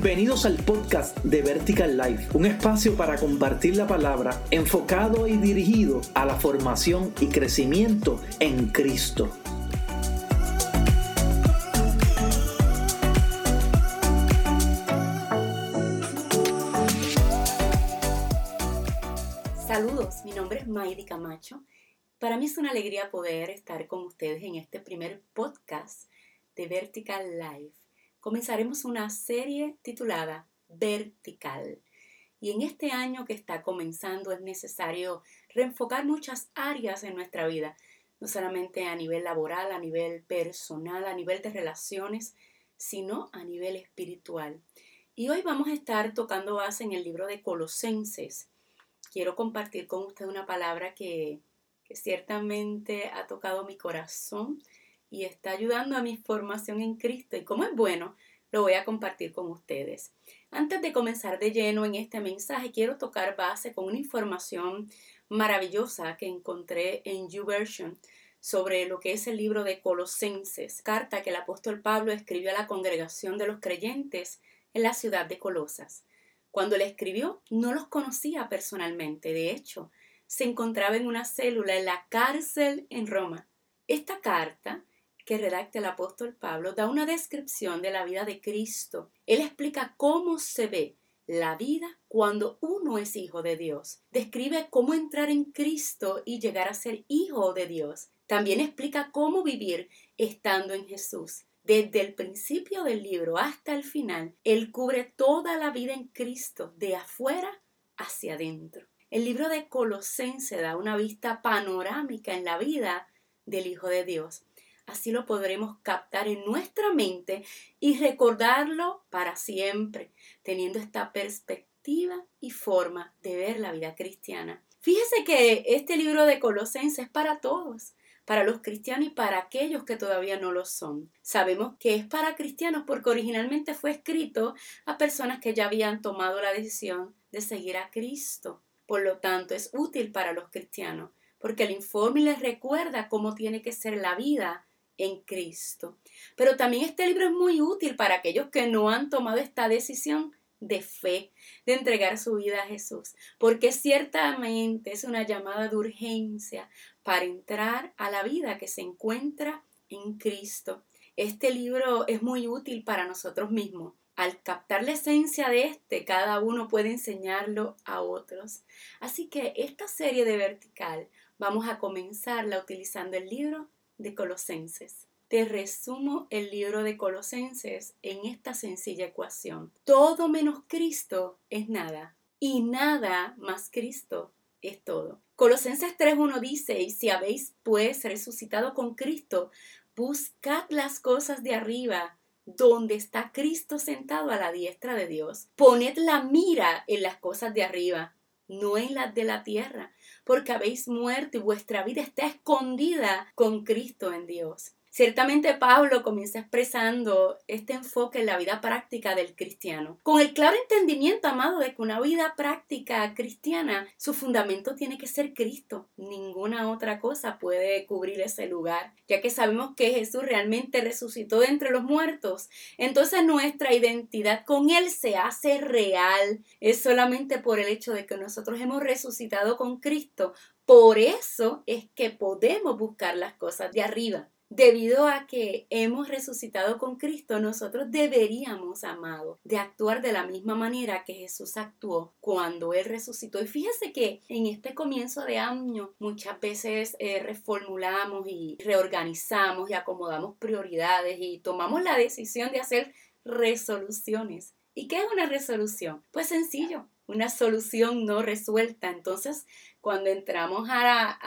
Bienvenidos al podcast de Vertical Life, un espacio para compartir la palabra enfocado y dirigido a la formación y crecimiento en Cristo. Saludos, mi nombre es Maidi Camacho. Para mí es una alegría poder estar con ustedes en este primer podcast de Vertical Life comenzaremos una serie titulada Vertical. Y en este año que está comenzando es necesario reenfocar muchas áreas en nuestra vida, no solamente a nivel laboral, a nivel personal, a nivel de relaciones, sino a nivel espiritual. Y hoy vamos a estar tocando base en el libro de Colosenses. Quiero compartir con usted una palabra que, que ciertamente ha tocado mi corazón y está ayudando a mi formación en Cristo. Y como es bueno, lo voy a compartir con ustedes. Antes de comenzar de lleno en este mensaje, quiero tocar base con una información maravillosa que encontré en YouVersion sobre lo que es el libro de Colosenses, carta que el apóstol Pablo escribió a la congregación de los creyentes en la ciudad de Colosas. Cuando le escribió, no los conocía personalmente, de hecho, se encontraba en una célula en la cárcel en Roma. Esta carta que redacta el apóstol Pablo da una descripción de la vida de Cristo. Él explica cómo se ve la vida cuando uno es hijo de Dios. Describe cómo entrar en Cristo y llegar a ser hijo de Dios. También explica cómo vivir estando en Jesús. Desde el principio del libro hasta el final, Él cubre toda la vida en Cristo, de afuera hacia adentro. El libro de Colosense da una vista panorámica en la vida del Hijo de Dios. Así lo podremos captar en nuestra mente y recordarlo para siempre, teniendo esta perspectiva y forma de ver la vida cristiana. Fíjese que este libro de Colosenses es para todos, para los cristianos y para aquellos que todavía no lo son. Sabemos que es para cristianos porque originalmente fue escrito a personas que ya habían tomado la decisión de seguir a Cristo. Por lo tanto, es útil para los cristianos porque el informe les recuerda cómo tiene que ser la vida en Cristo. Pero también este libro es muy útil para aquellos que no han tomado esta decisión de fe, de entregar su vida a Jesús, porque ciertamente es una llamada de urgencia para entrar a la vida que se encuentra en Cristo. Este libro es muy útil para nosotros mismos. Al captar la esencia de este, cada uno puede enseñarlo a otros. Así que esta serie de vertical vamos a comenzarla utilizando el libro de Colosenses. Te resumo el libro de Colosenses en esta sencilla ecuación. Todo menos Cristo es nada y nada más Cristo es todo. Colosenses 3.1 dice, y si habéis pues resucitado con Cristo, buscad las cosas de arriba, donde está Cristo sentado a la diestra de Dios. Poned la mira en las cosas de arriba, no en las de la tierra, porque habéis muerto y vuestra vida está escondida con Cristo en Dios. Ciertamente Pablo comienza expresando este enfoque en la vida práctica del cristiano, con el claro entendimiento, amado, de que una vida práctica cristiana, su fundamento tiene que ser Cristo. Ninguna otra cosa puede cubrir ese lugar, ya que sabemos que Jesús realmente resucitó de entre los muertos. Entonces nuestra identidad con Él se hace real. Es solamente por el hecho de que nosotros hemos resucitado con Cristo. Por eso es que podemos buscar las cosas de arriba Debido a que hemos resucitado con Cristo, nosotros deberíamos, amado, de actuar de la misma manera que Jesús actuó cuando Él resucitó. Y fíjese que en este comienzo de año muchas veces eh, reformulamos y reorganizamos y acomodamos prioridades y tomamos la decisión de hacer resoluciones. ¿Y qué es una resolución? Pues sencillo, una solución no resuelta. Entonces, cuando entramos a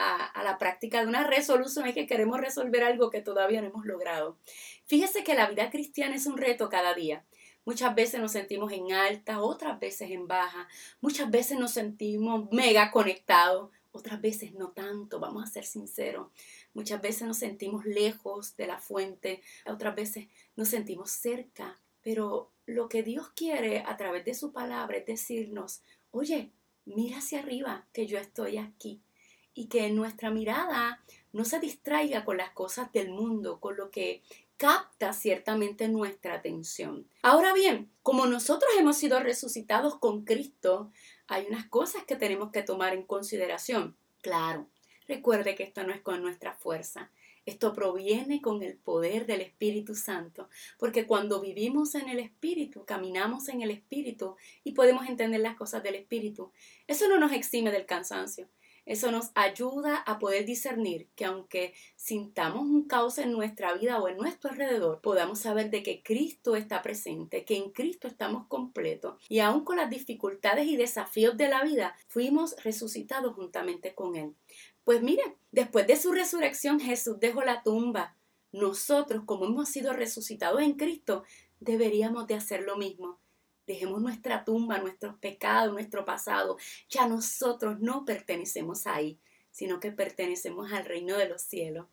la, práctica de una resolución es que queremos resolver algo que todavía no hemos logrado. Fíjese que la vida cristiana es un reto cada día. Muchas veces nos sentimos en alta, otras veces en baja, muchas veces nos sentimos mega conectados, otras veces no tanto, vamos a ser sinceros. Muchas veces nos sentimos lejos de la fuente, otras veces nos sentimos cerca, pero lo que Dios quiere a través de su palabra es decirnos, oye, mira hacia arriba, que yo estoy aquí. y que nuestra mirada no se distraiga con las cosas del mundo, con lo que capta ciertamente nuestra atención. Ahora bien, como nosotros hemos sido resucitados con Cristo, hay unas cosas que tenemos que tomar en consideración. Claro, recuerde que esto no es con nuestra fuerza. Esto proviene con el poder del Espíritu Santo, porque cuando vivimos en el Espíritu, caminamos en el Espíritu y podemos entender las cosas del Espíritu, eso no nos exime del cansancio, eso nos ayuda a poder discernir que aunque sintamos un caos en nuestra vida o en nuestro alrededor, podamos saber de que Cristo está presente, que en Cristo estamos completos y aun con las dificultades y desafíos de la vida, fuimos resucitados juntamente con Él. Pues mire, después de su resurrección Jesús dejó la tumba. Nosotros, como hemos sido resucitados en Cristo, deberíamos de hacer lo mismo. Dejemos nuestra tumba, nuestros pecados, nuestro pasado. Ya nosotros no pertenecemos ahí, sino que pertenecemos al reino de los cielos.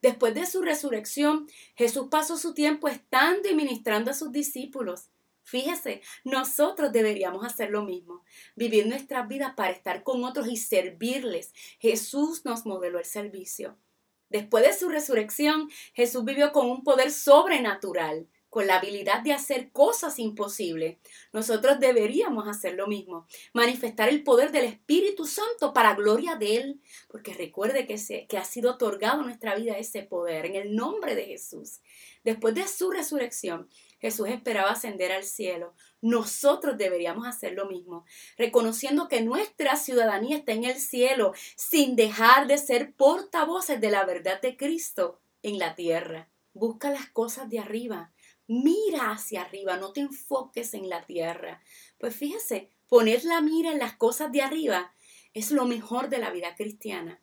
Después de su resurrección, Jesús pasó su tiempo estando y ministrando a sus discípulos. Fíjese, nosotros deberíamos hacer lo mismo, vivir nuestras vidas para estar con otros y servirles. Jesús nos modeló el servicio. Después de su resurrección, Jesús vivió con un poder sobrenatural con la habilidad de hacer cosas imposibles, nosotros deberíamos hacer lo mismo, manifestar el poder del Espíritu Santo para gloria de Él, porque recuerde que, se, que ha sido otorgado nuestra vida ese poder en el nombre de Jesús. Después de su resurrección, Jesús esperaba ascender al cielo. Nosotros deberíamos hacer lo mismo, reconociendo que nuestra ciudadanía está en el cielo, sin dejar de ser portavoces de la verdad de Cristo en la tierra. Busca las cosas de arriba, Mira hacia arriba, no te enfoques en la tierra. Pues fíjese, poner la mira en las cosas de arriba es lo mejor de la vida cristiana.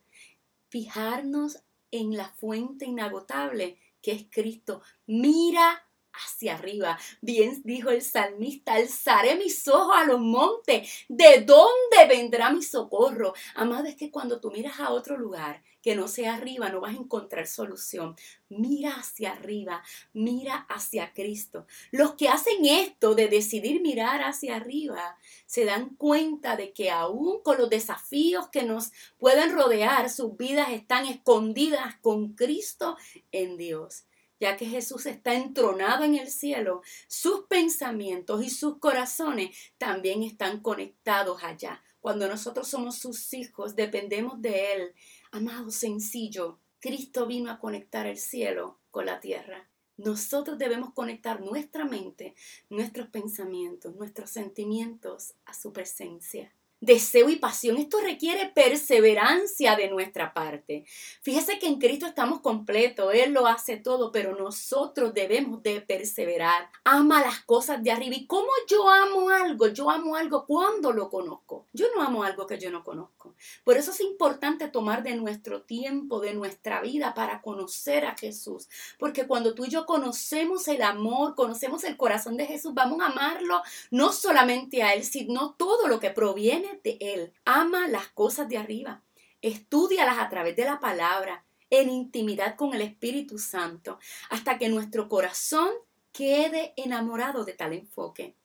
Fijarnos en la fuente inagotable que es Cristo. Mira hacia arriba. Bien dijo el salmista, alzaré mis ojos a los montes. ¿De dónde vendrá mi socorro? Amado, es que cuando tú miras a otro lugar que no sea arriba, no vas a encontrar solución. Mira hacia arriba, mira hacia Cristo. Los que hacen esto de decidir mirar hacia arriba, se dan cuenta de que aún con los desafíos que nos pueden rodear, sus vidas están escondidas con Cristo en Dios ya que Jesús está entronado en el cielo, sus pensamientos y sus corazones también están conectados allá. Cuando nosotros somos sus hijos, dependemos de Él. Amado, sencillo, Cristo vino a conectar el cielo con la tierra. Nosotros debemos conectar nuestra mente, nuestros pensamientos, nuestros sentimientos a su presencia deseo y pasión. Esto requiere perseverancia de nuestra parte. Fíjese que en Cristo estamos completos, Él lo hace todo, pero nosotros debemos de perseverar. Ama las cosas de arriba. ¿Y cómo yo amo algo? Yo amo algo cuando lo conozco. Yo no amo algo que yo no conozco. Por eso es importante tomar de nuestro tiempo, de nuestra vida para conocer a Jesús. Porque cuando tú y yo conocemos el amor, conocemos el corazón de Jesús, vamos a amarlo no solamente a Él, sino todo lo que proviene de Él. Ama las cosas de arriba. Estudialas a través de la palabra, en intimidad con el Espíritu Santo, hasta que nuestro corazón quede enamorado de tal enfoque.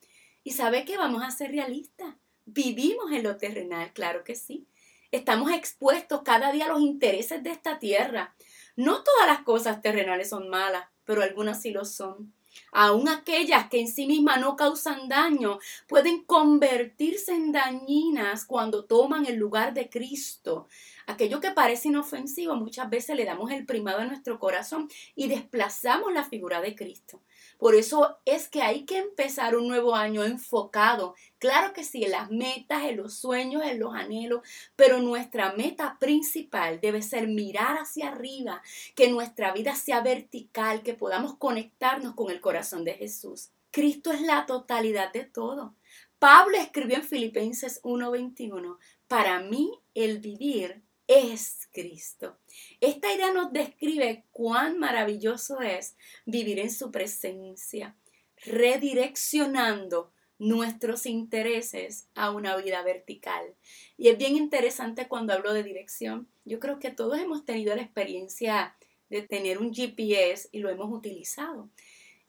Y sabe que vamos a ser realistas. Vivimos en lo terrenal, claro que sí. Estamos expuestos cada día a los intereses de esta tierra. No todas las cosas terrenales son malas, pero algunas sí lo son. Aún aquellas que en sí mismas no causan daño pueden convertirse en dañinas cuando toman el lugar de Cristo. Aquello que parece inofensivo muchas veces le damos el primado a nuestro corazón y desplazamos la figura de Cristo. Por eso es que hay que empezar un nuevo año enfocado, claro que sí, en las metas, en los sueños, en los anhelos, pero nuestra meta principal debe ser mirar hacia arriba, que nuestra vida sea vertical, que podamos conectarnos con el corazón de Jesús. Cristo es la totalidad de todo. Pablo escribió en Filipenses 1:21, para mí el vivir es Cristo. Esta idea nos describe cuán maravilloso es vivir en su presencia, redireccionando nuestros intereses a una vida vertical. Y es bien interesante cuando hablo de dirección. Yo creo que todos hemos tenido la experiencia de tener un GPS y lo hemos utilizado.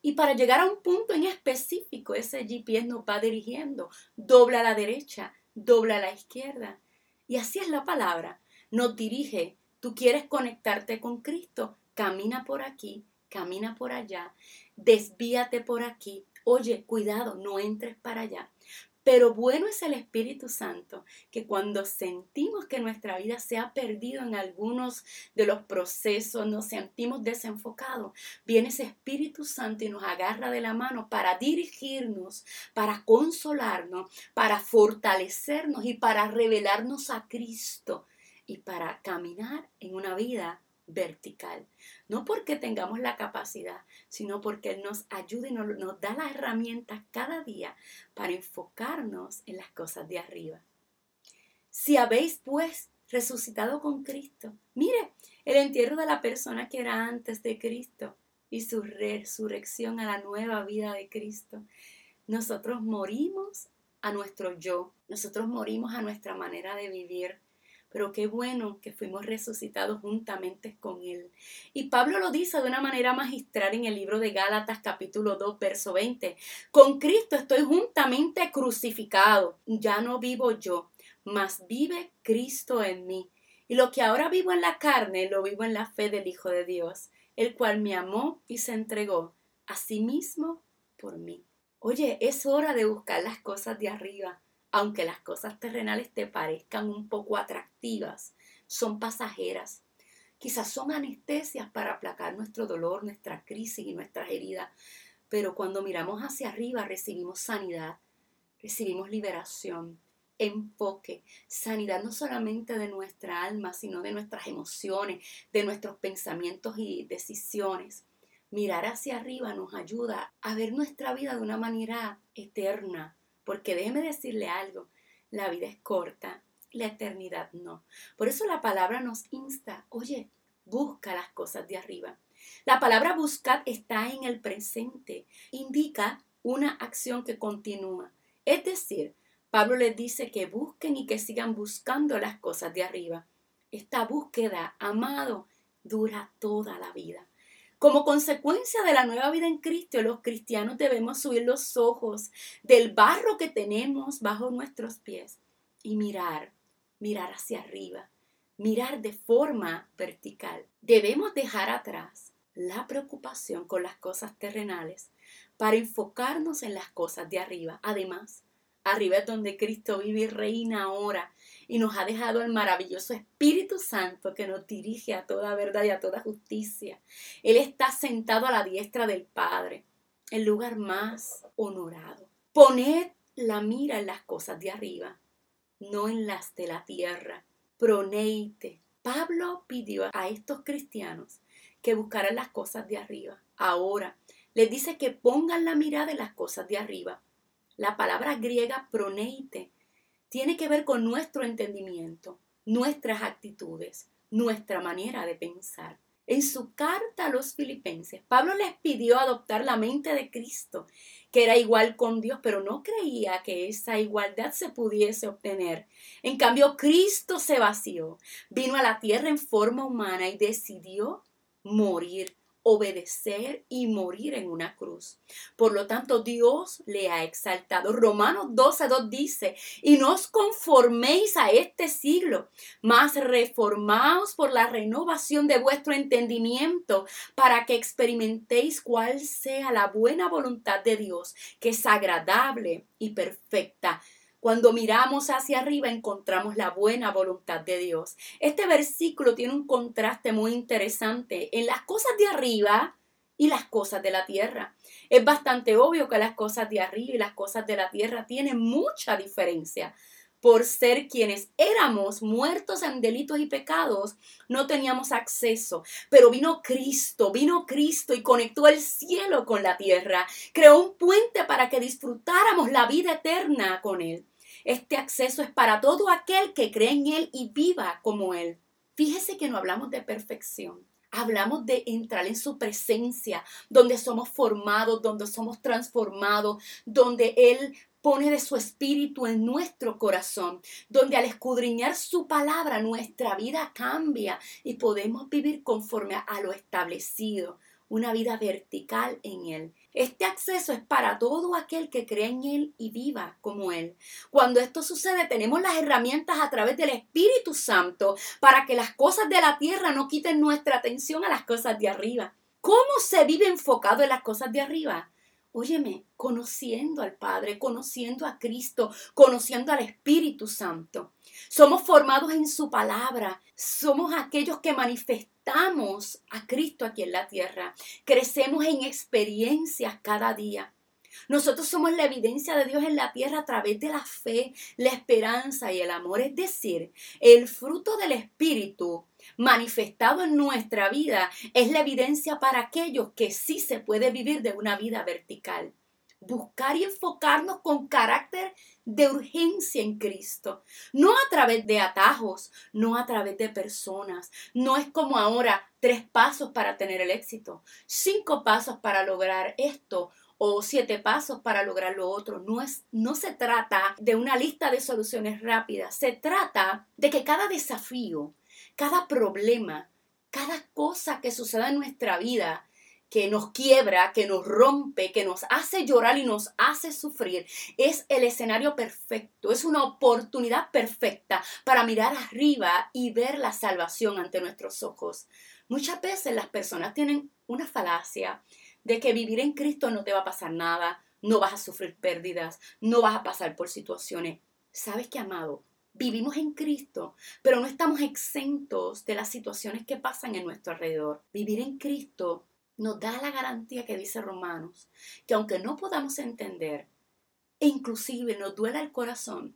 Y para llegar a un punto en específico, ese GPS nos va dirigiendo. Dobla a la derecha, dobla a la izquierda. Y así es la palabra nos dirige. Tú quieres conectarte con Cristo, camina por aquí, camina por allá, desvíate por aquí. Oye, cuidado, no entres para allá. Pero bueno es el Espíritu Santo, que cuando sentimos que nuestra vida se ha perdido en algunos de los procesos, nos sentimos desenfocados, viene ese Espíritu Santo y nos agarra de la mano para dirigirnos, para consolarnos, para fortalecernos y para revelarnos a Cristo y para caminar en una vida vertical. No porque tengamos la capacidad, sino porque Él nos ayuda y nos, nos, da las herramientas cada día para enfocarnos en las cosas de arriba. Si habéis pues resucitado con Cristo, mire el entierro de la persona que era antes de Cristo y su resurrección a la nueva vida de Cristo. Nosotros morimos a nuestro yo, nosotros morimos a nuestra manera de vivir, pero qué bueno que fuimos resucitados juntamente con Él. Y Pablo lo dice de una manera magistral en el libro de Gálatas capítulo 2, verso 20. Con Cristo estoy juntamente crucificado. Ya no vivo yo, mas vive Cristo en mí. Y lo que ahora vivo en la carne, lo vivo en la fe del Hijo de Dios, el cual me amó y se entregó a sí mismo por mí. Oye, es hora de buscar las cosas de arriba aunque las cosas terrenales te parezcan un poco atractivas, son pasajeras. Quizás son anestesias para aplacar nuestro dolor, nuestra crisis y nuestras heridas, pero cuando miramos hacia arriba recibimos sanidad, recibimos liberación, enfoque, sanidad no solamente de nuestra alma, sino de nuestras emociones, de nuestros pensamientos y decisiones. Mirar hacia arriba nos ayuda a ver nuestra vida de una manera eterna, porque déjeme decirle algo, la vida es corta, la eternidad no. Por eso la palabra nos insta, oye, busca las cosas de arriba. La palabra buscar está en el presente, indica una acción que continúa. Es decir, Pablo les dice que busquen y que sigan buscando las cosas de arriba. Esta búsqueda, amado, dura toda la vida. Como consecuencia de la nueva vida en Cristo, los cristianos debemos subir los ojos del barro que tenemos bajo nuestros pies y mirar, mirar hacia arriba, mirar de forma vertical. Debemos dejar atrás la preocupación con las cosas terrenales para enfocarnos en las cosas de arriba. Además, arriba es donde Cristo vive y reina ahora y nos ha dejado el maravilloso Espíritu Santo que nos dirige a toda verdad y a toda justicia. Él está sentado a la diestra del Padre, el lugar más honorado. Poned la mira en las cosas de arriba, no en las de la tierra. Proneite. Pablo pidió a estos cristianos que buscaran las cosas de arriba. Ahora les dice que pongan la mirada en las cosas de arriba. La palabra griega proneite tiene que ver con nuestro entendimiento, nuestras actitudes, nuestra manera de pensar. En su carta a los filipenses, Pablo les pidió adoptar la mente de Cristo, que era igual con Dios, pero no creía que esa igualdad se pudiese obtener. En cambio, Cristo se vació, vino a la tierra en forma humana y decidió morir obedecer y morir en una cruz. Por lo tanto, Dios le ha exaltado. Romanos 12.2 dice, y no os conforméis a este siglo, mas reformaos por la renovación de vuestro entendimiento, para que experimentéis cuál sea la buena voluntad de Dios, que es agradable y perfecta. Cuando miramos hacia arriba encontramos la buena voluntad de Dios. Este versículo tiene un contraste muy interesante en las cosas de arriba y las cosas de la tierra. Es bastante obvio que las cosas de arriba y las cosas de la tierra tienen mucha diferencia. Por ser quienes éramos muertos en delitos y pecados, no teníamos acceso. Pero vino Cristo, vino Cristo y conectó el cielo con la tierra. Creó un puente para que disfrutáramos la vida eterna con Él. Este acceso es para todo aquel que cree en Él y viva como Él. Fíjese que no hablamos de perfección. Hablamos de entrar en su presencia, donde somos formados, donde somos transformados, donde Él pone de su espíritu en nuestro corazón, donde al escudriñar su palabra nuestra vida cambia y podemos vivir conforme a lo establecido. una vida vertical en Él. Este acceso es para todo aquel que cree en Él y viva como Él. Cuando esto sucede, tenemos las herramientas a través del Espíritu Santo para que las cosas de la tierra no quiten nuestra atención a las cosas de arriba. ¿Cómo se vive enfocado en las cosas de arriba? Óyeme, conociendo al Padre, conociendo a Cristo, conociendo al Espíritu Santo. Somos formados en su palabra. Somos aquellos que manifestamos a Cristo aquí en la tierra. Crecemos en experiencias cada día. Nosotros somos la evidencia de Dios en la tierra a través de la fe, la esperanza y el amor. Es decir, el fruto del Espíritu manifestado en nuestra vida es la evidencia para aquellos que sí se puede vivir de una vida vertical. Buscar y enfocarnos con carácter de urgencia en Cristo, no a través de atajos, no a través de personas, no es como ahora tres pasos para tener el éxito, cinco pasos para lograr esto o siete pasos para lograr lo otro. No, es, no se trata de una lista de soluciones rápidas, se trata de que cada desafío, cada problema, cada cosa que suceda en nuestra vida, que nos quiebra, que nos rompe, que nos hace llorar y nos hace sufrir, es el escenario perfecto, es una oportunidad perfecta para mirar arriba y ver la salvación ante nuestros ojos. Muchas veces las personas tienen una falacia de que vivir en Cristo no te va a pasar nada, no vas a sufrir pérdidas, no vas a pasar por situaciones. ¿Sabes qué, amado? Vivimos en Cristo, pero no estamos exentos de las situaciones que pasan en nuestro alrededor. Vivir en Cristo nos da la garantía que dice Romanos, que aunque no podamos entender, e inclusive nos duela el corazón,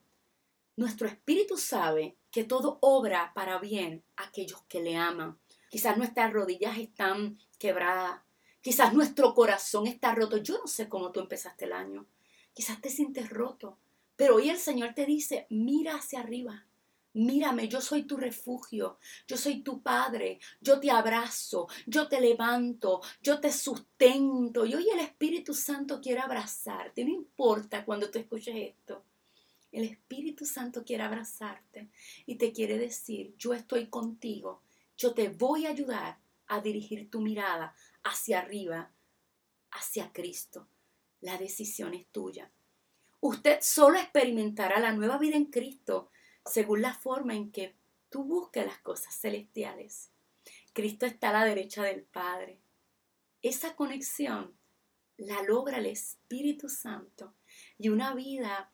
nuestro espíritu sabe que todo obra para bien a aquellos que le aman. Quizás nuestras rodillas están quebradas, Quizás nuestro corazón está roto. Yo no sé cómo tú empezaste el año. Quizás te sientes roto. Pero hoy el Señor te dice, mira hacia arriba. Mírame, yo soy tu refugio, yo soy tu padre, yo te abrazo, yo te levanto, yo te sustento. Y hoy el Espíritu Santo quiere abrazarte, no importa cuando tú escuches esto. El Espíritu Santo quiere abrazarte y te quiere decir, yo estoy contigo, yo te voy a ayudar a dirigir tu mirada hacia arriba, hacia Cristo. La decisión es tuya. Usted solo experimentará la nueva vida en Cristo según la forma en que tú busques las cosas celestiales. Cristo está a la derecha del Padre. Esa conexión la logra el Espíritu Santo y una vida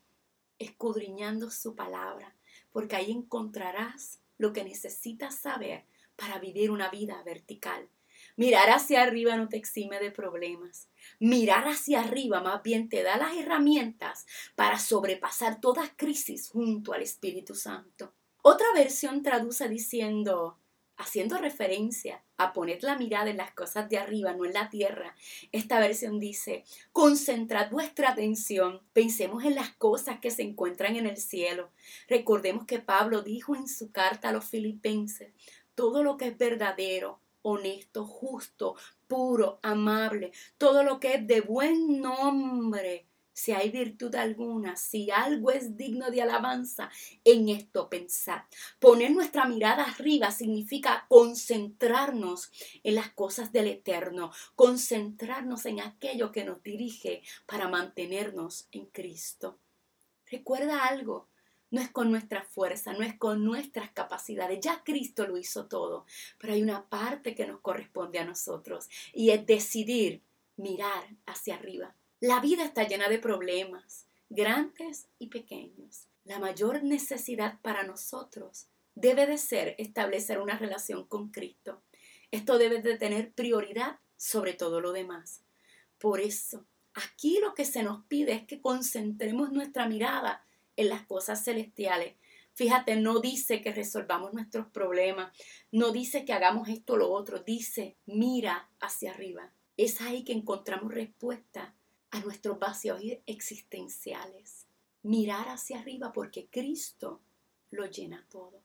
escudriñando su palabra, porque ahí encontrarás lo que necesitas saber para vivir una vida vertical. Mirar hacia arriba no te exime de problemas. Mirar hacia arriba más bien te da las herramientas para sobrepasar toda crisis junto al Espíritu Santo. Otra versión traduce diciendo, haciendo referencia a poner la mirada en las cosas de arriba, no en la tierra. Esta versión dice, concentrad vuestra atención, pensemos en las cosas que se encuentran en el cielo. Recordemos que Pablo dijo en su carta a los filipenses, todo lo que es verdadero, honesto, justo, puro, amable, todo lo que es de buen nombre. Si hay virtud alguna, si algo es digno de alabanza, en esto pensad. Poner nuestra mirada arriba significa concentrarnos en las cosas del Eterno, concentrarnos en aquello que nos dirige para mantenernos en Cristo. Recuerda algo, no es con nuestra fuerza, no es con nuestras capacidades. Ya Cristo lo hizo todo, pero hay una parte que nos corresponde a nosotros y es decidir mirar hacia arriba. La vida está llena de problemas, grandes y pequeños. La mayor necesidad para nosotros debe de ser establecer una relación con Cristo. Esto debe de tener prioridad sobre todo lo demás. Por eso, aquí lo que se nos pide es que concentremos nuestra mirada en las cosas celestiales. Fíjate, no dice que resolvamos nuestros problemas, no dice que hagamos esto o lo otro, dice mira hacia arriba. Es ahí que encontramos respuesta a nuestros vacíos existenciales. Mirar hacia arriba porque Cristo lo llena todo.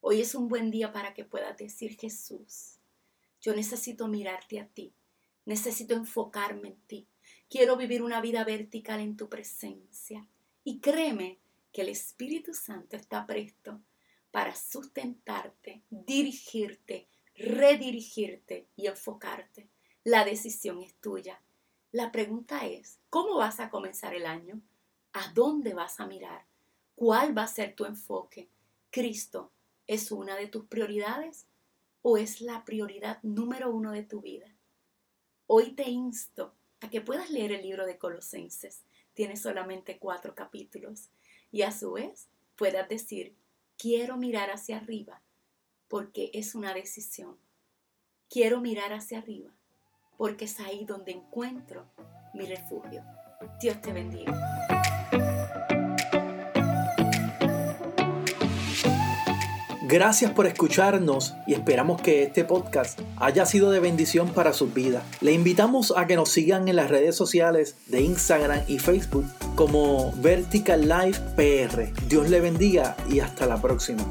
Hoy es un buen día para que puedas decir Jesús, yo necesito mirarte a ti, necesito enfocarme en ti, quiero vivir una vida vertical en tu presencia. Y créeme que el Espíritu Santo está presto para sustentarte, dirigirte, redirigirte y enfocarte. La decisión es tuya. La pregunta es, ¿cómo vas a comenzar el año? ¿A dónde vas a mirar? ¿Cuál va a ser tu enfoque? ¿Cristo es una de tus prioridades o es la prioridad número uno de tu vida? Hoy te insto a que puedas leer el libro de Colosenses. Tiene solamente cuatro capítulos. Y a su vez puedas decir, quiero mirar hacia arriba, porque es una decisión. Quiero mirar hacia arriba, porque es ahí donde encuentro mi refugio. Dios te bendiga. Gracias por escucharnos y esperamos que este podcast haya sido de bendición para sus vidas. Le invitamos a que nos sigan en las redes sociales de Instagram y Facebook como Vertical Life PR. Dios le bendiga y hasta la próxima.